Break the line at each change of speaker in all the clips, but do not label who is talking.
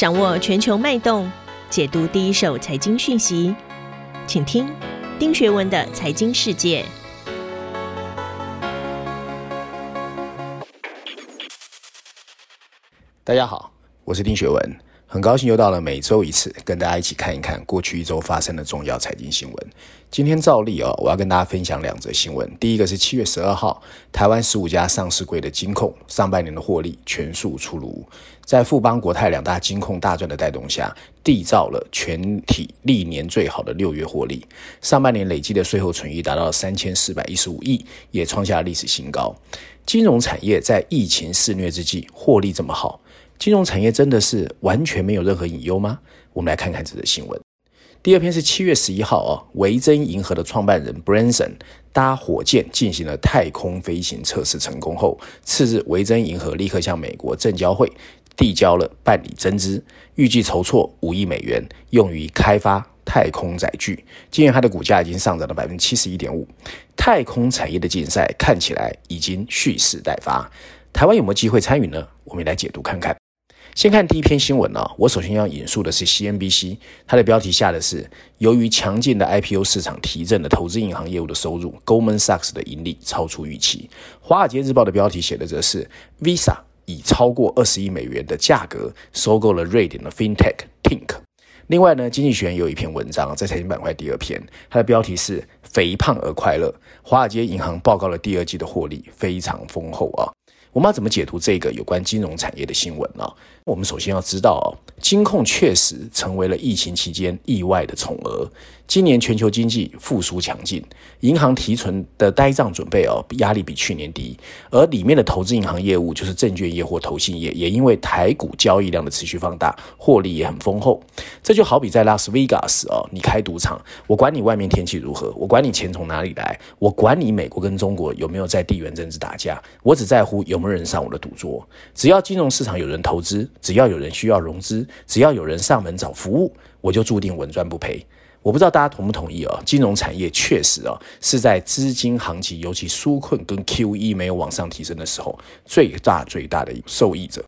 掌握全球脉动，解读第一手财经讯息，请听丁学文的财经世界。
大家好，我是丁学文，很高兴又到了每周一次，跟大家一起看一看过去一周发生的重要财经新闻。今天照例哦，我要跟大家分享两则新闻。第一个是七月十二号，台湾十五家上市柜的金控上半年的获利全数出炉，在富邦国泰两大金控大赚的带动下，缔造了全体历年最好的六月获利。上半年累计的税后存益达到三千四百一十五亿，也创下历史新高。金融产业在疫情肆虐之际获利这么好，金融产业真的是完全没有任何隐忧吗？我们来看看这则新闻。第二篇是七月十一号哦，维珍银河的创办人 Branson 搭火箭进行了太空飞行测试成功后，次日维珍银河立刻向美国证交会递交了办理增资，预计筹措五亿美元，用于开发太空载具。今年它的股价已经上涨了百分之七十一点五，太空产业的竞赛看起来已经蓄势待发。台湾有没有机会参与呢？我们来解读看看。先看第一篇新闻啊，我首先要引述的是 CNBC，它的标题下的是由于强劲的 IPO 市场提振了投资银行业务的收入，Goldman Sachs 的盈利超出预期。华尔街日报的标题写的则是 Visa 以超过二十亿美元的价格收购了瑞典的 FinTech Tink。另外呢，经济学人有一篇文章在财经板块第二篇，它的标题是肥胖而快乐，华尔街银行报告了第二季的获利非常丰厚啊。我们要怎么解读这个有关金融产业的新闻呢？我们首先要知道啊，金控确实成为了疫情期间意外的宠儿。今年全球经济复苏强劲，银行提存的呆账准备哦，压力比去年低，而里面的投资银行业务就是证券业或投信业，也因为台股交易量的持续放大，获利也很丰厚。这就好比在拉斯维加斯哦，你开赌场，我管你外面天气如何，我管你钱从哪里来，我管你美国跟中国有没有在地缘政治打架，我只在乎有没有人上我的赌桌。只要金融市场有人投资，只要有人需要融资，只要有人上门找服务，我就注定稳赚不赔。我不知道大家同不同意啊？金融产业确实啊是在资金行情尤其纾困跟 QE 没有往上提升的时候，最大最大的受益者。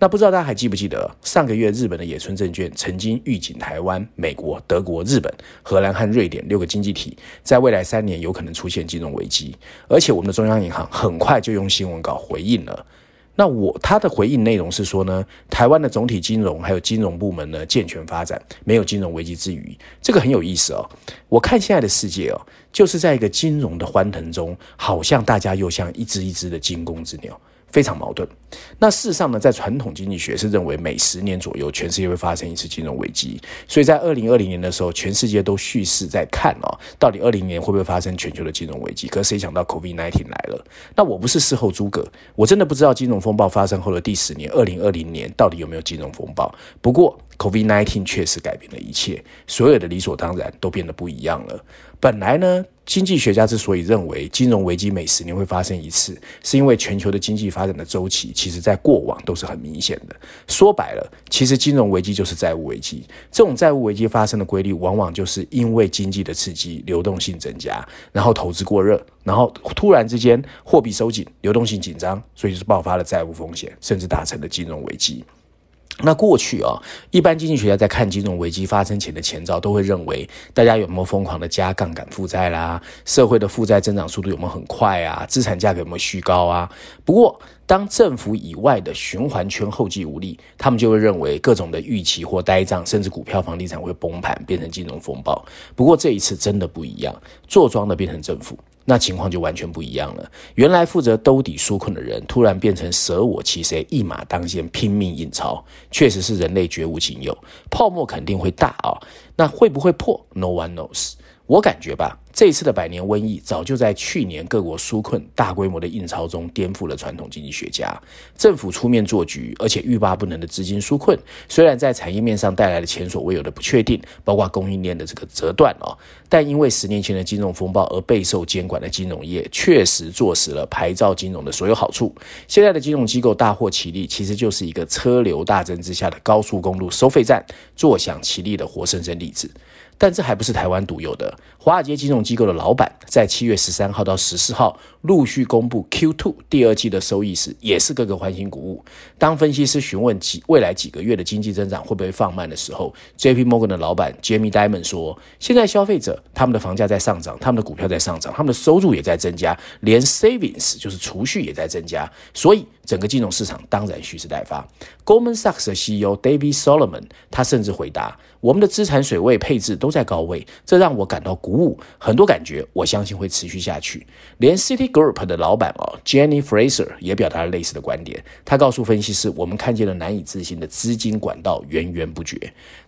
那不知道大家还记不记得上个月日本的野村证券曾经预警台湾、美国、德国、日本、荷兰和瑞典六个经济体在未来三年有可能出现金融危机，而且我们的中央银行很快就用新闻稿回应了。那我他的回应内容是说呢，台湾的总体金融还有金融部门呢健全发展，没有金融危机之余，这个很有意思哦。我看现在的世界哦，就是在一个金融的欢腾中，好像大家又像一只一只的惊弓之鸟。非常矛盾。那事实上呢，在传统经济学是认为每十年左右全世界会发生一次金融危机，所以在二零二零年的时候，全世界都蓄势在看哦，到底二零年会不会发生全球的金融危机？可是谁想到 COVID-19 来了？那我不是事后诸葛，我真的不知道金融风暴发生后的第十年，二零二零年到底有没有金融风暴。不过 COVID-19 确实改变了一切，所有的理所当然都变得不一样了。本来呢。经济学家之所以认为金融危机每十年会发生一次，是因为全球的经济发展的周期，其实在过往都是很明显的。说白了，其实金融危机就是债务危机。这种债务危机发生的规律，往往就是因为经济的刺激，流动性增加，然后投资过热，然后突然之间货币收紧，流动性紧张，所以就是爆发了债务风险，甚至达成了金融危机。那过去啊，一般经济学家在看金融危机发生前的前兆，都会认为大家有没有疯狂的加杠杆负债啦，社会的负债增长速度有没有很快啊，资产价格有没有虚高啊？不过，当政府以外的循环圈后继无力，他们就会认为各种的预期或呆账，甚至股票、房地产会崩盘，变成金融风暴。不过这一次真的不一样，坐庄的变成政府。那情况就完全不一样了。原来负责兜底纾困的人，突然变成舍我其谁，一马当先，拼命印钞，确实是人类绝无仅有。泡沫肯定会大啊、那会不会破？No one knows。我感觉吧。这次的百年瘟疫，早就在去年各国纾困大规模的印钞中颠覆了传统经济学家。政府出面做局，而且欲罢不能的资金纾困，虽然在产业面上带来了前所未有的不确定，包括供应链的这个折断哦，但因为十年前的金融风暴而备受监管的金融业，确实坐实了牌照金融的所有好处。现在的金融机构大获其利，其实就是一个车流大增之下的高速公路收费站坐享其利的活生生例子。但这还不是台湾独有的。华尔街金融机构的老板在七月十三号到十四号陆续公布 Q2 第二季的收益时，也是个个欢欣鼓舞。当分析师询问几未来几个月的经济增长会不会放慢的时候，JP Morgan 的老板 Jamie Dimon 说：“现在消费者他们的房价在上涨，他们的股票在上涨，他们的收入也在增加，连 savings 就是储蓄也在增加，所以整个金融市场当然蓄势待发。” Goldman Sachs 的 CEO David Solomon 他甚至回答：“我们的资产水位配置都在高位，这让我感到鼓舞，很多感觉，我相信会持续下去。”连 City Group 的老板哦 Jenny Fraser 也表达了类似的观点，他告诉分析师：“我们看见了难以置信的资金管道源源不绝。”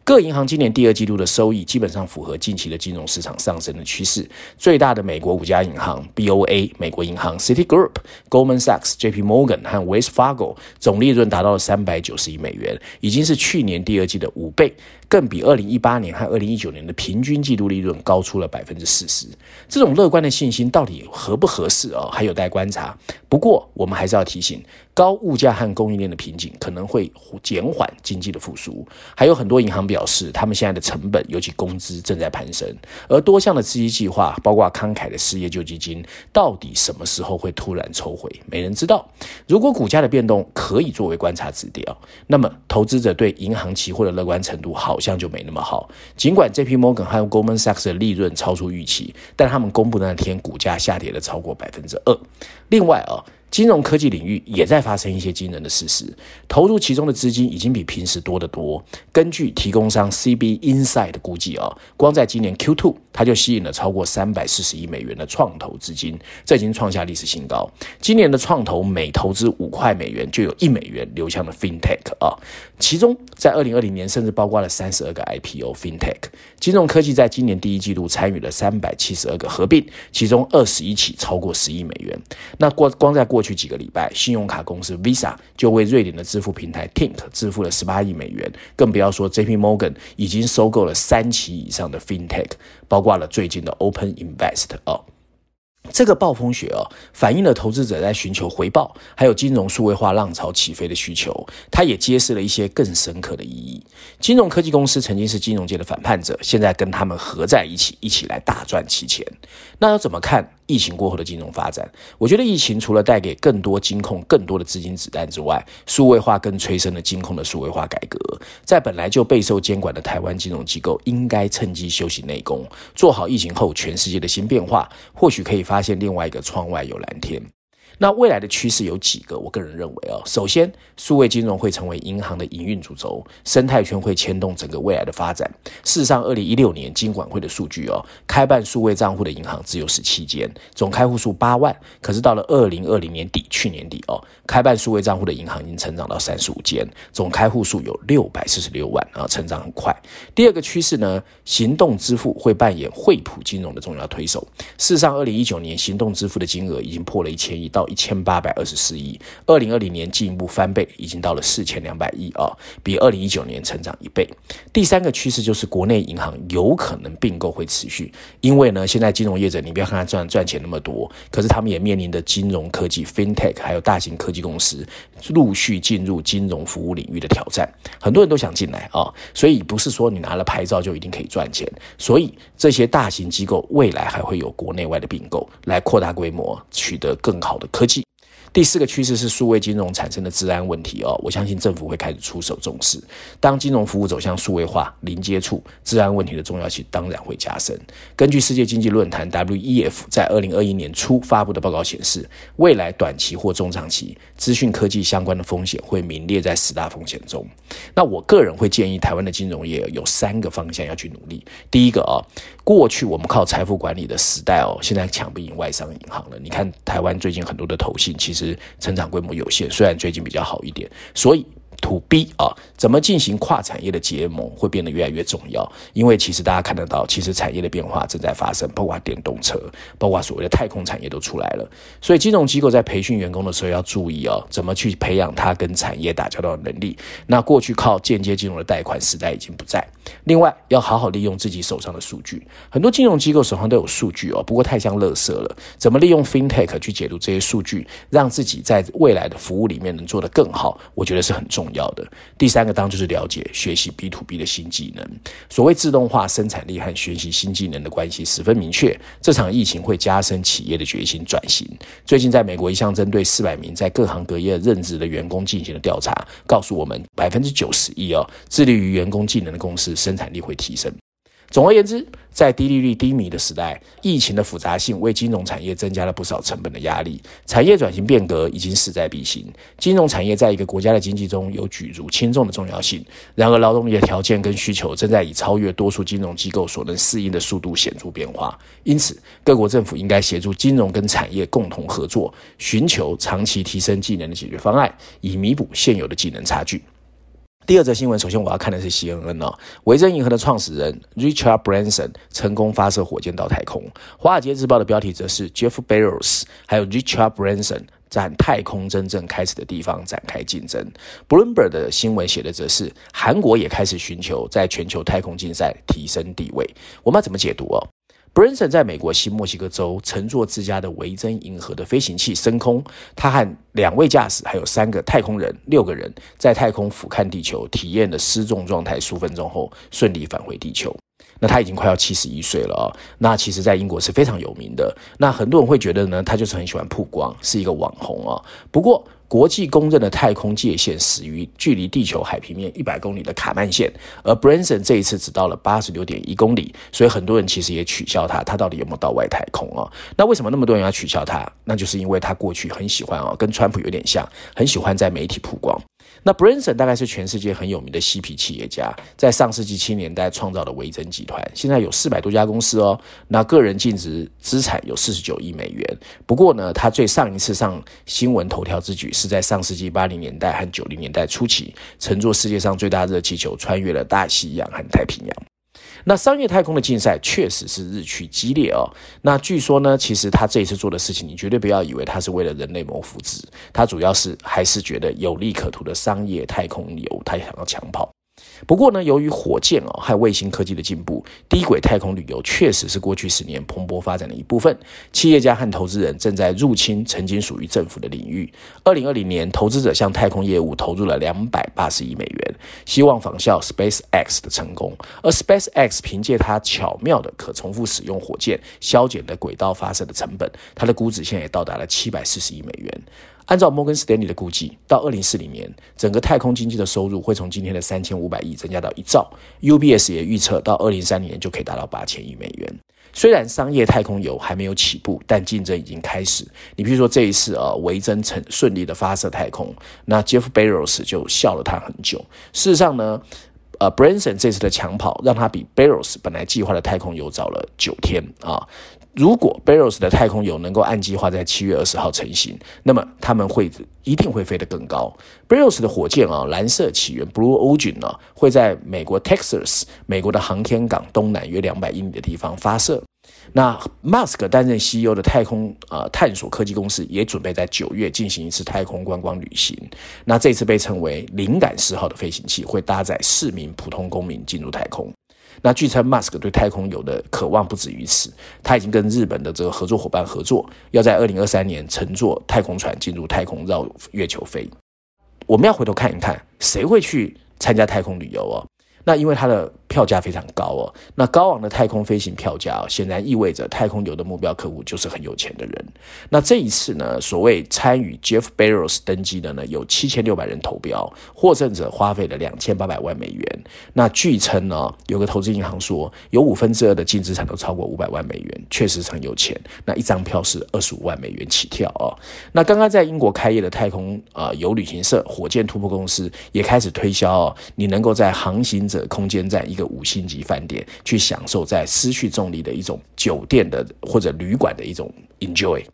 各银行今年第二季度的收益基本上符合近期的金融市场上升的趋势。最大的美国五家银行 BOA 美国银行、City Group、Goldman Sachs、JP Morgan 和 Wells Fargo 总利润达到了三百九十亿美元，已经是去年第二季的五倍。更比二零一八年和二零一九年的平均季度利润高出了百分之四十。这种乐观的信心到底合不合适哦？还有待观察。不过我们还是要提醒，高物价和供应链的瓶颈可能会减缓经济的复苏。还有很多银行表示，他们现在的成本，尤其工资正在攀升。而多项的刺激计划，包括慷慨的失业救济金，到底什么时候会突然抽回？没人知道。如果股价的变动可以作为观察指标，那么投资者对银行期货的乐观程度好。像就没那么好。尽管 JP Morgan 和 Goldman Sachs 的利润超超出预期，但他们公布那天股价下跌了超过百分之二。另外啊。金融科技领域也在发生一些惊人的事实，投入其中的资金已经比平时多得多。根据提供商 CB Insight 的估计啊，光在今年 Q2，它就吸引了超过三百四十亿美元的创投资金，这已经创下历史新高。今年的创投每投资五块美元，就有一美元流向了 FinTech 啊，其中在二零二零年甚至包括了三十二个 IPO FinTech。金融科技在今年第一季度参与了三百七十二个合并，其中二十一起超过十亿美元。那光光在过过去几个礼拜，信用卡公司 Visa 就为瑞典的支付平台 Tink 支付了十八亿美元，更不要说 JP Morgan 已经收购了三期以上的 FinTech，包括了最近的 Open Invest 哦。这个暴风雪哦，反映了投资者在寻求回报，还有金融数位化浪潮起飞的需求。它也揭示了一些更深刻的意义。金融科技公司曾经是金融界的反叛者，现在跟他们合在一起，一起来大赚其钱。那要怎么看？疫情过后的金融发展，我觉得疫情除了带给更多金控更多的资金子弹之外，数位化更催生了金控的数位化改革。在本来就备受监管的台湾金融机构，应该趁机休息内功，做好疫情后全世界的新变化，或许可以发现另外一个窗外有蓝天。那未来的趋势有几个？我个人认为啊，首先，数位金融会成为银行的营运主轴，生态圈会牵动整个未来的发展。事实上，二零一六年金管会的数据哦，开办数位账户的银行只有十七间，总开户数八万。可是到了二零二零年底，去年底哦，开办数位账户的银行已经成长到三十五间，总开户数有六百四十六万啊，成长很快。第二个趋势呢，行动支付会扮演惠普金融的重要推手。事实上，二零一九年行动支付的金额已经破了一千亿到。一千八百二十四亿，二零二零年进一步翻倍，已经到了四千两百亿啊，比二零一九年成长一倍。第三个趋势就是国内银行有可能并购会持续，因为呢，现在金融业者你不要看他赚赚钱那么多，可是他们也面临的金融科技 FinTech 还有大型科技公司陆续进入金融服务领域的挑战，很多人都想进来啊，所以不是说你拿了牌照就一定可以赚钱，所以这些大型机构未来还会有国内外的并购来扩大规模，取得更好的。科技。第四个趋势是数位金融产生的治安问题哦，我相信政府会开始出手重视。当金融服务走向数位化、零接触，治安问题的重要性当然会加深。根据世界经济论坛 WEF 在二零二一年初发布的报告显示，未来短期或中长期资讯科技相关的风险会名列在十大风险中。那我个人会建议台湾的金融业有三个方向要去努力。第一个啊、哦，过去我们靠财富管理的时代哦，现在抢不赢外商银行了。你看台湾最近很多的投信其实。成长规模有限，虽然最近比较好一点，所以。To B 啊，怎么进行跨产业的结盟会变得越来越重要，因为其实大家看得到，其实产业的变化正在发生，包括电动车，包括所谓的太空产业都出来了。所以金融机构在培训员工的时候要注意哦，怎么去培养他跟产业打交道的能力。那过去靠间接金融的贷款时代已经不在。另外，要好好利用自己手上的数据，很多金融机构手上都有数据哦，不过太像垃圾了。怎么利用 FinTech 去解读这些数据，让自己在未来的服务里面能做得更好，我觉得是很重。重要的。第三个当就是了解学习 B to B 的新技能。所谓自动化生产力和学习新技能的关系十分明确。这场疫情会加深企业的决心转型。最近在美国一项针对四百名在各行各业任职的员工进行的调查，告诉我们百分之九十一哦，致力于员工技能的公司生产力会提升。总而言之，在低利率、低迷的时代，疫情的复杂性为金融产业增加了不少成本的压力。产业转型变革已经势在必行。金融产业在一个国家的经济中有举足轻重的重要性。然而，劳动力的条件跟需求正在以超越多数金融机构所能适应的速度显著变化。因此，各国政府应该协助金融跟产业共同合作，寻求长期提升技能的解决方案，以弥补现有的技能差距。第二则新闻，首先我要看的是 CNN 哦，维珍银河的创始人 Richard Branson 成功发射火箭到太空。华尔街日报的标题则是 Jeff Bezos 还有 Richard Branson 在太空真正开始的地方展开竞争。Bloomberg 的新闻写的则是韩国也开始寻求在全球太空竞赛提升地位。我们要怎么解读哦？Branson 在美国新墨西哥州乘坐自家的维珍银河的飞行器升空，他和两位驾驶还有三个太空人，六个人在太空俯瞰地球，体验了失重状态数分钟后顺利返回地球。那他已经快要七十一岁了啊、那其实在英国是非常有名的。那很多人会觉得呢，他就是很喜欢曝光，是一个网红啊、不过，国际公认的太空界限始于距离地球海平面一百公里的卡曼线，而 Branson 这一次只到了八十六点一公里，所以很多人其实也取笑他，他到底有没有到外太空啊？那为什么那么多人要取笑他？那就是因为他过去很喜欢啊，跟川普有点像，很喜欢在媒体曝光。那 Branson 大概是全世界很有名的嬉皮企业家，在上世纪七年代创造了维珍集团，现在有四百多家公司哦。那个人净值资产有四十九亿美元。不过呢，他最上一次上新闻头条之举是在上世纪八零年代和九零年代初期，乘坐世界上最大热气球穿越了大西洋和太平洋。那商业太空的竞赛确实是日趋激烈哦。那据说呢，其实他这一次做的事情，你绝对不要以为他是为了人类谋福祉，他主要是还是觉得有利可图的商业太空游，他想要抢跑。不过呢，由于火箭哦和卫星科技的进步，低轨太空旅游确实是过去十年蓬勃发展的一部分。企业家和投资人正在入侵曾经属于政府的领域。二零二零年，投资者向太空业务投入了两百八十亿美元，希望仿效 SpaceX 的成功。而 SpaceX 凭借它巧妙的可重复使用火箭，削减了轨道发射的成本，它的估值现在也到达了七百四十亿美元。按照摩根士丹利的估计，到二零四零年，整个太空经济的收入会从今天的三千五百亿增加到一兆。UBS 也预测到二零三零年就可以达到八千亿美元。虽然商业太空游还没有起步，但竞争已经开始。你比如说这一次啊，维珍成顺利的发射太空，那 Jeff Bezos 就笑了他很久。事实上呢，呃，Branson 这次的抢跑让他比 Bezos 本来计划的太空游早了九天啊。如果 Bezos 的太空游能够按计划在七月二十号成型，那么他们会一定会飞得更高。Bezos 的火箭啊，蓝色起源 Blue Origin 呢，会在美国 Texas 美国的航天港东南约两百英里的地方发射。那 Musk 担任 CEO 的太空呃探索科技公司也准备在九月进行一次太空观光旅行。那这次被称为“灵感四号”的飞行器会搭载四名普通公民进入太空。那据称，Musk 对太空有的渴望不止于此，他已经跟日本的这个合作伙伴合作，要在二零二三年乘坐太空船进入太空绕月球飞。我们要回头看一看，谁会去参加太空旅游哦？那因为他的票价非常高哦，那高昂的太空飞行票价哦，显然意味着太空游的目标客户就是很有钱的人。那这一次呢，所谓参与 Jeff Bezos 登机的呢，有七千六百人投标，获胜者花费了两千八百万美元。那据称呢，有个投资银行说，有五分之二的净资产都超过五百万美元，确实很有钱。那一张票是二十五万美元起跳哦。那刚刚在英国开业的太空啊游旅行社火箭突破公司也开始推销哦，你能够在航行者空间站一个五星级饭店，去享受在失去重力的一种酒店的或者旅馆的一种 enjoy。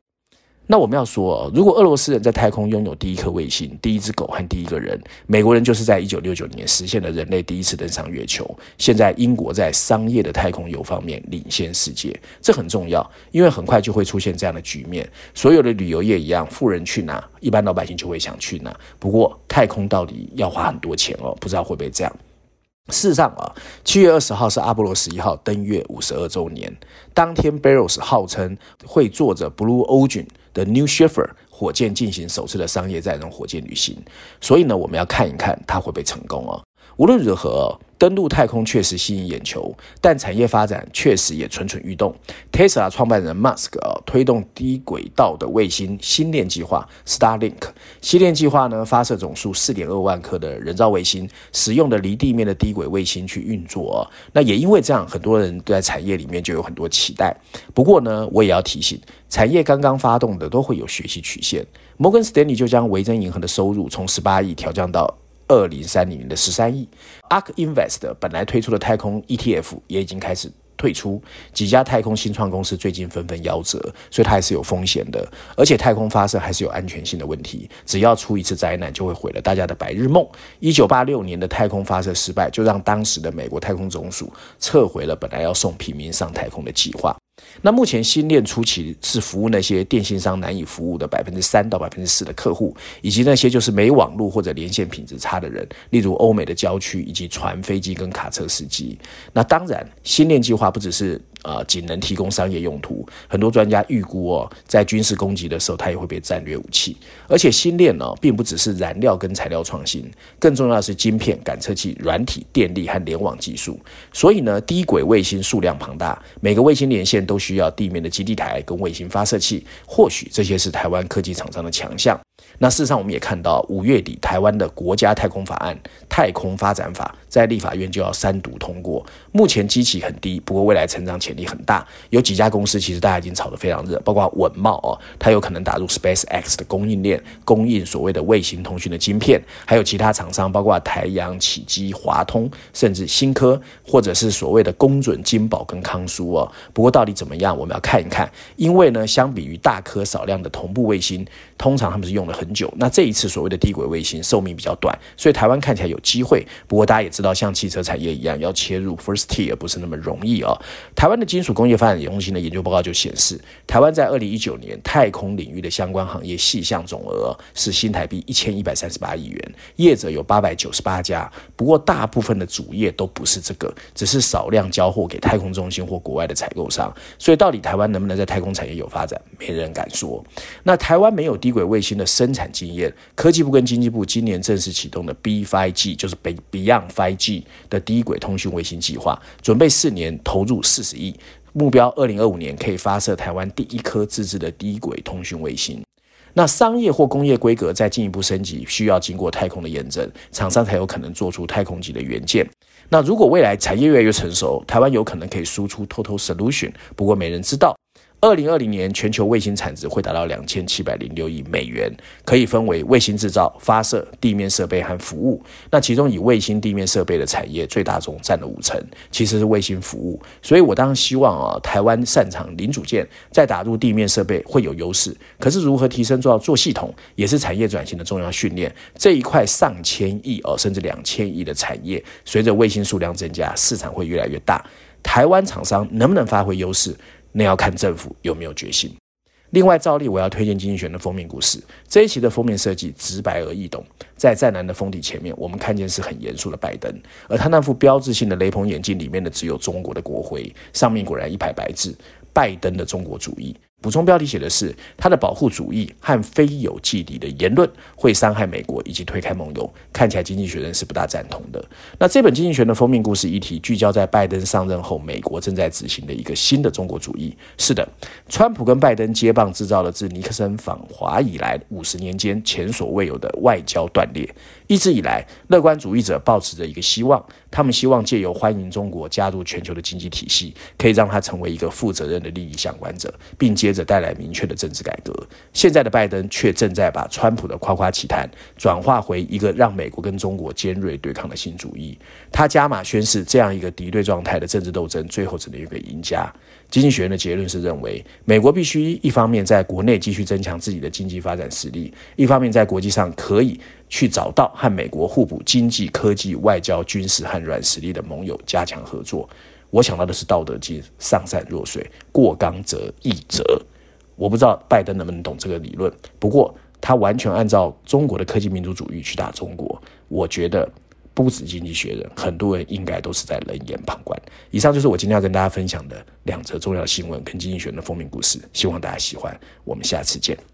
那我们要说，如果俄罗斯人在太空拥有第一颗卫星、第一只狗和第一个人，美国人就是在一九六九年实现了人类第一次登上月球。现在英国在商业的太空游方面领先世界，这很重要，因为很快就会出现这样的局面。所有的旅游业一样，富人去哪，一般老百姓就会想去哪。不过太空到底要花很多钱哦，不知道会不会这样。事实上啊，七月二十号是阿波罗十一号登月五十二周年。当天，Bezos 号称会坐着 Blue Origin 的 New Shepard 火箭进行首次的商业载人火箭旅行。所以呢，我们要看一看它会不会成功哦。无论如何，登陆太空确实吸引眼球，但产业发展确实也蠢蠢欲动。Tesla 创办人 Musk，推动低轨道的卫星星链计划 Starlink。星链计划呢，发射总数四点二万颗的人造卫星，使用的离地面的低轨卫星去运作。那也因为这样，很多人在产业里面就有很多期待。不过呢，我也要提醒，产业刚刚发动的都会有学习曲线。摩根斯丹利就将维珍银行的收入从十八亿调降到。二零三零年的十三亿，ARK Invest 本来推出的太空 ETF 也已经开始退出，几家太空新创公司最近纷纷夭折，所以它还是有风险的，而且太空发射还是有安全性的问题，只要出一次灾难就会毁了大家的白日梦。一九八六年的太空发射失败，就让当时的美国太空总署撤回了本来要送平民上太空的计划。那目前新链初期是服务那些电信商难以服务的百分之三到百分之四的客户，以及那些就是没网络或者连线品质差的人，例如欧美的郊区以及船、飞机跟卡车司机。那当然，新链计划不只是。啊、仅能提供商业用途。很多专家预估哦，在军事攻击的时候，它也会被战略武器。而且星链呢，并不只是燃料跟材料创新，更重要的是晶片、感测器、软体、电力和联网技术。所以呢，低轨卫星数量庞大，每个卫星连线都需要地面的基地台跟卫星发射器。或许这些是台湾科技厂商的强项。那事实上，我们也看到五月底台湾的国家太空法案《太空发展法》在立法院就要三读通过。目前机器很低，不过未来成长潜力很大。有几家公司其实大家已经炒得非常热，包括稳茂哦，它有可能打入 SpaceX 的供应链，供应所谓的卫星通讯的晶片。还有其他厂商，包括台阳、启基、华通，甚至新科，或者是所谓的工准、金宝跟康舒哦。不过到底怎么样，我们要看一看。因为呢，相比于大颗少量的同步卫星，通常他们是用了很久。那这一次所谓的低轨卫星寿命比较短，所以台湾看起来有机会。不过大家也知道，像汽车产业一样，要切入 first tier 不是那么容易哦。台湾的金属工业发展中心的研究报告就显示，台湾在二零一九年太空领域的相关行业细项总额是新台币一千一百三十八亿元，业者有八百九十八家。不过大部分的主业都不是这个，只是少量交货给太空中心或国外的采购商。所以到底台湾能不能在太空产业有发展，没人敢说。那台湾没有低轨卫星的生产经验，科技部跟经济部今年正式启动的 B5G，就是 Beyond 5G 的低轨通讯卫星计划，准备四年投入四十亿，目标二零二五年可以发射台湾第一颗自制的低轨通讯卫星。那商业或工业规格再进一步升级，需要经过太空的验证，厂商才有可能做出太空级的元件。那如果未来产业越来越成熟，台湾有可能可以输出 Total Solution，不过没人知道。二零二零年全球卫星产值会达到两千七百零六亿美元，可以分为卫星制造、发射、地面设备和服务。那其中以卫星地面设备的产业最大宗，占了五成，其实是卫星服务。所以我当然希望啊，台湾擅长零组件，再打入地面设备会有优势。可是如何提升做到做系统，也是产业转型的重要训练。这一块上千亿哦，甚至两千亿的产业，随着卫星数量增加，市场会越来越大。台湾厂商能不能发挥优势？那要看政府有没有决心。另外，照例我要推荐经济学人的封面故事。这一期的封面设计直白而易懂，在湛蓝的封底前面，我们看见是很严肃的拜登，而他那副标志性的雷朋眼镜里面的只有中国的国徽，上面果然一排白字：拜登的中国主义。补充标题写的是他的保护主义和非友即敌的言论会伤害美国以及推开盟友，看起来经济学人是不大赞同的。那这本经济学的封面故事议题聚焦在拜登上任后，美国正在执行的一个新的中国主义。是的，川普跟拜登接棒制造了自尼克森访华以来五十年间前所未有的外交断裂。一直以来，乐观主义者抱持着一个希望，他们希望借由欢迎中国加入全球的经济体系，可以让他成为一个负责任的利益相关者，并接着带来明确的政治改革。现在的拜登却正在把川普的夸夸其谈转化为一个让美国跟中国尖锐对抗的新主义。他加码宣示，这样一个敌对状态的政治斗争，最后只能有一个赢家。经济学人的结论是认为，美国必须一方面在国内继续增强自己的经济发展实力，一方面在国际上可以去找到和美国互补经济、科技、外交、军事和软实力的盟友，加强合作。我想到的是《道德经》：上善若水，过刚则易折。我不知道拜登能不能懂这个理论，不过他完全按照中国的科技民族主义去打中国，我觉得。不止经济学人，很多人应该都是在冷眼旁观。以上就是我今天要跟大家分享的两则重要新闻跟经济学人的封面故事，希望大家喜欢。我们下次见。